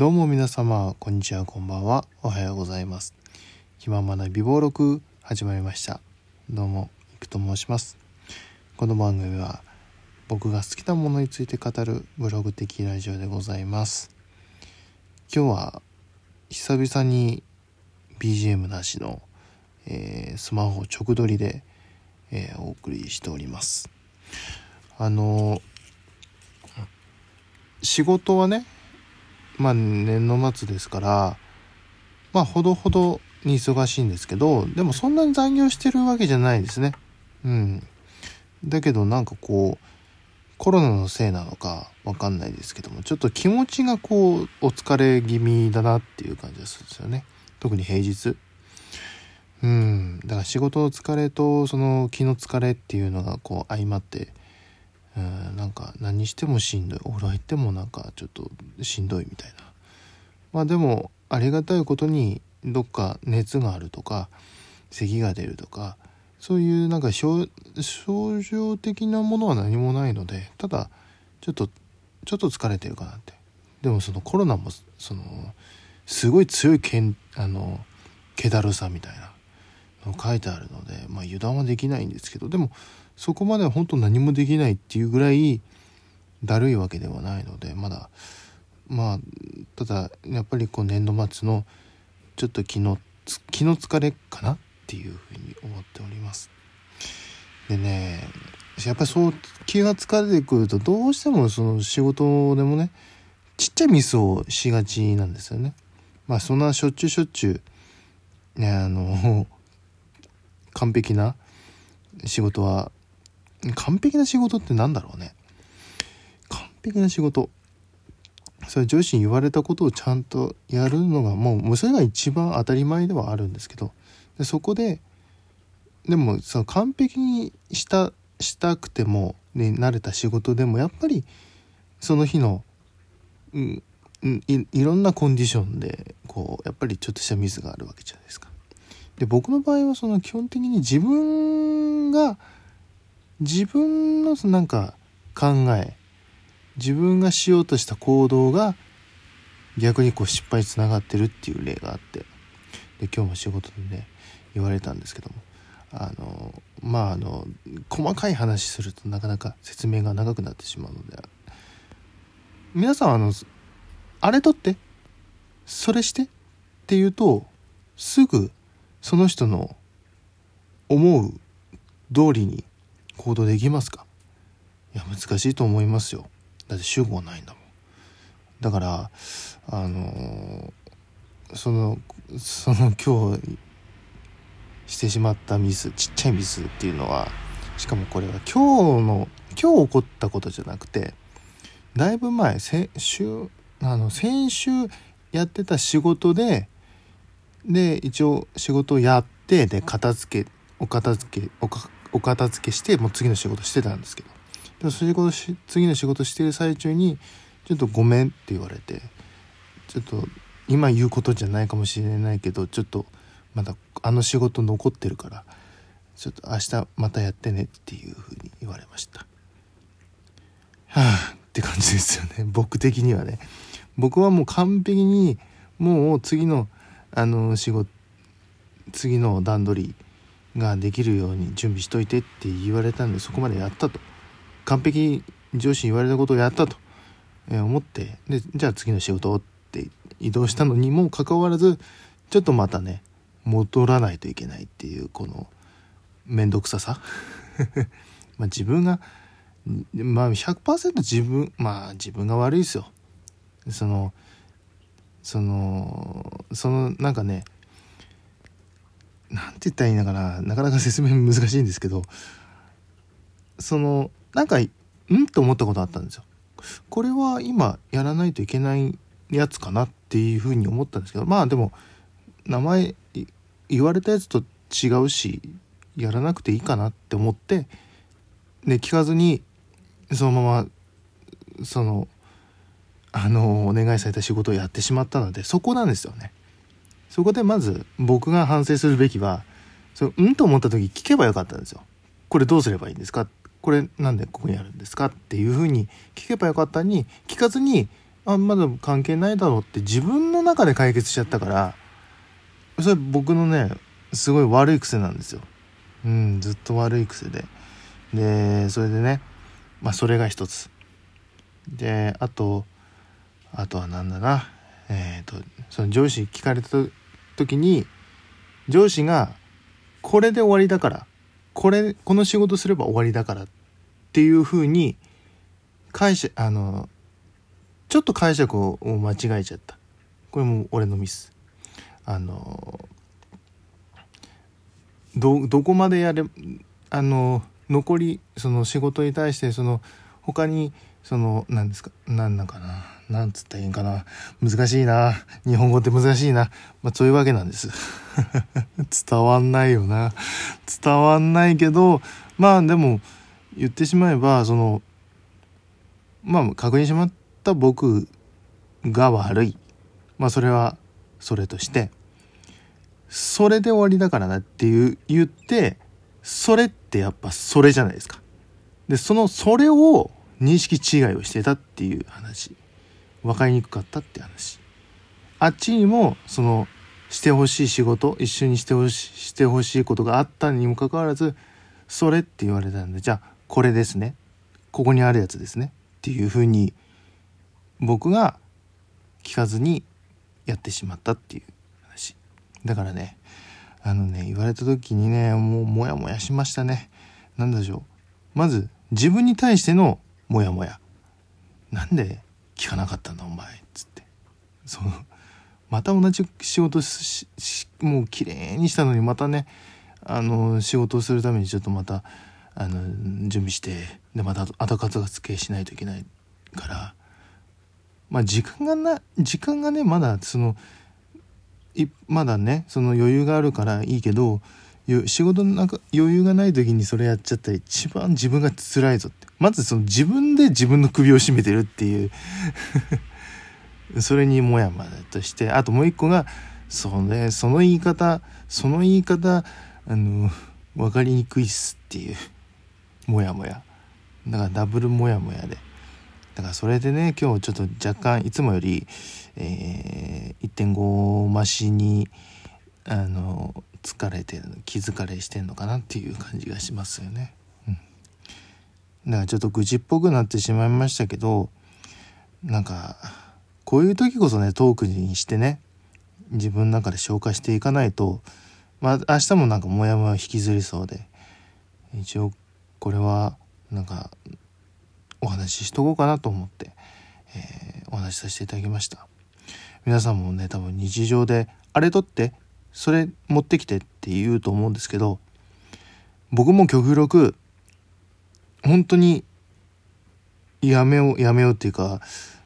どうも皆様、こんにちは、こんばんは。おはようございます。気ままな美貌録始まりました。どうも、いくと申します。この番組は僕が好きなものについて語るブログ的ラジオでございます。今日は久々に BGM なしの、えースマホ直撮りで、えーお送りしております。あの仕事はねまあ年の末ですからまあほどほどに忙しいんですけどでもそんなに残業してるわけじゃないですね。うん。だけどなんかこうコロナのせいなのかわかんないですけどもちょっと気持ちがこうお疲れ気味だなっていう感じがするんですよね。特に平日。うん。だから仕事の疲れとその気の疲れっていうのがこう相まってうんなんか何してもしんどい。お風呂入ってもなんかちょっとしんどいみたいな。まあでもありがたいことにどっか熱があるとか咳が出るとかそういうなんか症状的なものは何もないのでただちょっとちょっと疲れてるかなって。でもそのコロナもそのすごい強いけんあの気だるさみたいなの書いてあるので、まあ、油断はできないんですけどでもそこまでは本当何もできないっていうぐらいだるいわけではないのでまだまあただやっぱりこう年度末のちょっと気の気の疲れかなっていうふうに思っております。でねやっぱりそう気が疲れてくるとどうしてもその仕事でもねちっちゃいミスをしがちなんですよね。まあそんなしょっちゅうしょっちゅうねあの 完璧な仕事は完璧な仕事ってなんだろうね。完璧な仕事。それ上司に言われたことをちゃんとやるのがもうもうそれが一番当たり前ではあるんですけど。でそこででもその完璧にしたしたくても、ね、慣れた仕事でもやっぱりその日の、うんいいろんなコンディションでこうやっぱりちょっとしたミスがあるわけじゃないですか。で僕の場合はその基本的に自分が自分のなんか考え自分がしようとした行動が逆にこう失敗につながってるっていう例があってで今日も仕事でね言われたんですけどもあのまああの細かい話するとなかなか説明が長くなってしまうので皆さんあのあれ取ってそれしてって言うとすぐその人の思う通りに行動できますか？いや難しいと思いますよ。だって主語ないんだもん。だからあのそのその今日してしまったミスちっちゃいミスっていうのはしかもこれは今日の今日起こったことじゃなくてだいぶ前先週あの先週やってた仕事でで一応仕事をやってで片付けお片付けおかお片付けしてもう次の仕事してたんですけどでも仕事し次の仕事してる最中に「ちょっとごめん」って言われてちょっと今言うことじゃないかもしれないけどちょっとまだあの仕事残ってるからちょっと明日またやってねっていうふうに言われました。はあって感じですよね僕的にはね。僕はもう完璧にもう次のあの仕事次の段取りができるように準備しといてって言われたんでそこまでやったと。完璧に上司に言われたことをやったと、思って。でじゃあ次の仕事をって移動したのにもかかわらずちょっとまたね戻らないといけないっていうこの面倒くささ。まあ自分がまあ100%自分まあ自分が悪いですよ。そのそのそのなんかねなんて言ったらいいのかな？なかなか説明難しいんですけどそのなんかん？と思ったことあったんですよ。これは今やらないといけないやつかなっていうふうに思ったんですけどまあでも名前言われたやつと違うしやらなくていいかなって思ってで聞かずにそのままそのあのお願いされた仕事をやってしまったのでそこなんですよね。そこでまず僕が反省するべきはそうんと思った時聞けばよかったんですよ。これどうすればいいんですか？これなんでここにあるんですか？っていうふうに聞けばよかったに聞かずに「あまだ関係ないだろうって自分の中で解決しちゃったからそれ僕のねすごい悪い癖なんですよ。うんずっと悪い癖で。でそれでねまあそれが一つ。であとあとは何だな。えっ、ー、とその上司聞かれた時に上司がこれで終わりだからこれこの仕事すれば終わりだからっていうふうに解釈あのちょっと解釈を間違えちゃった。これも俺のミス。あのどこまでやれあの残りその仕事に対してその他にその何ですか何なんかななんつったらいいんかな難しいな日本語って難しいなまあそういうわけなんです。伝わんないよな伝わんないけどまあでも言ってしまえばそのまあ確認しまった僕が悪い。まあそれはそれとしてそれで終わりだからなっていう言ってそれってやっぱそれじゃないですか。でそのそれを認識違いをしてたっていう話。分かりにくかったって話。あっちにもそのしてほしい仕事一緒にしてほししてほしいことがあったにもかかわらずそれって言われたんでじゃあこれですね。ここにあるやつですねっていうふうに僕が聞かずにやってしまったっていう話。だからねあのね言われた時にねもうモヤモヤしましたね。何でしょう。まず自分に対してのモヤモヤなんで聞かなかったんだお前。っつって。そのまた同じ仕事しもう綺麗にしたのにまたねあの仕事をするためにちょっとまたあの準備してでまた後片付けしないといけないから。まあ時間がな時間がねまだそのいまだねその余裕があるからいいけど仕事の中余裕がない時にそれやっちゃったら一番自分が辛いぞって。まずその自分で自分の首を絞めてるっていう。それにもやもやとして。あともう一個がそうねその言い方その言い方あの分かりにくいっすっていう。もやもや。だからダブルもやもやで。だからそれでね今日ちょっと若干いつもより、えー、1.5増しにあの疲れてる気疲れしてんのかなっていう感じがしますよね。うん、かちょっと愚痴っぽくなってしまいましたけどなんかこういう時こそねトークにしてね自分の中で消化していかないとまあ明日もなんかモヤモヤ引きずりそうで一応これはなんかお話ししとこうかなと思って、えー、お話しさせていただきました。皆さんもね多分日常であれとってそれ持ってきてって言うと思うんですけど僕も極力本当にやめようやめようっていうか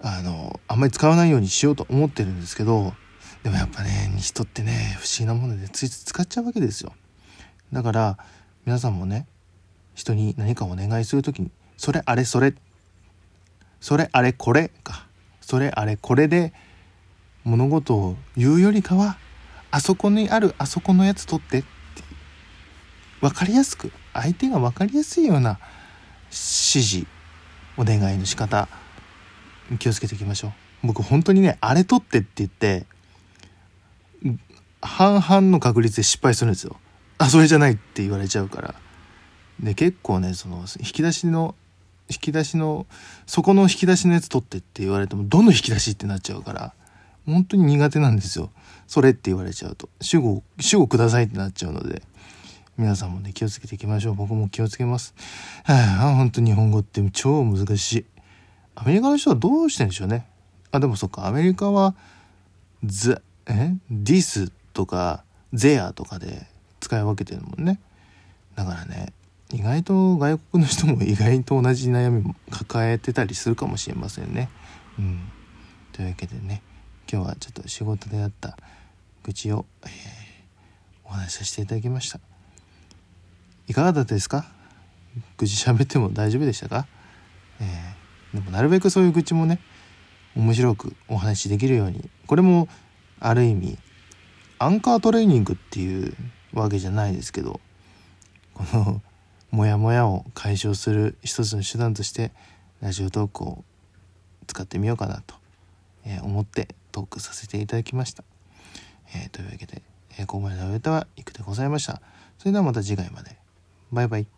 あのあんまり使わないようにしようと思ってるんですけどでもやっぱね人ってね不思議なものでついつい使っちゃうわけですよ。だから皆さんもね人に何かお願いする時にそれあれそれそれあれこれかそれあれこれで物事を言うよりかはあそこにあるあそこのやつ取ってって分かりやすく相手が分かりやすいような示お願いの仕方気をつけていきましょう。僕本当にねあれ取ってって言って半々の確率で失敗するんですよ。あそれじゃないって言われちゃうから。で結構ねその引き出しの引き出しのそこの引き出しのやつ取ってって言われてもどの引き出しってなっちゃうから本当に苦手なんですよ。それって言われちゃうと。主語主語くださいってなっちゃうので。皆さんもね気をつけていきましょう。僕も気をつけます。はあ本当日本語って超難しい。アメリカの人はどうしてんでしょうね。あでもそっか。アメリカは「the」え「this」とか「there」とかで使い分けてるもんね。だからね意外と外国の人も意外と同じ悩みも抱えてたりするかもしれませんね。うん。というわけでね今日はちょっと仕事であった愚痴を、えー、お話しさせていただきました。いかがだったですか？愚痴喋っても大丈夫でしたか、えー、でもなるべくそういう愚痴もね面白くお話しできるようにこれもある意味アンカートレーニングっていうわけじゃないですけどこのモヤモヤを解消する一つの手段としてラジオトークを使ってみようかなと、思ってトークさせていただきました。えー、というわけで、えー、ここまでのお歌はいくでございました。それではまた次回まで。バイバイ。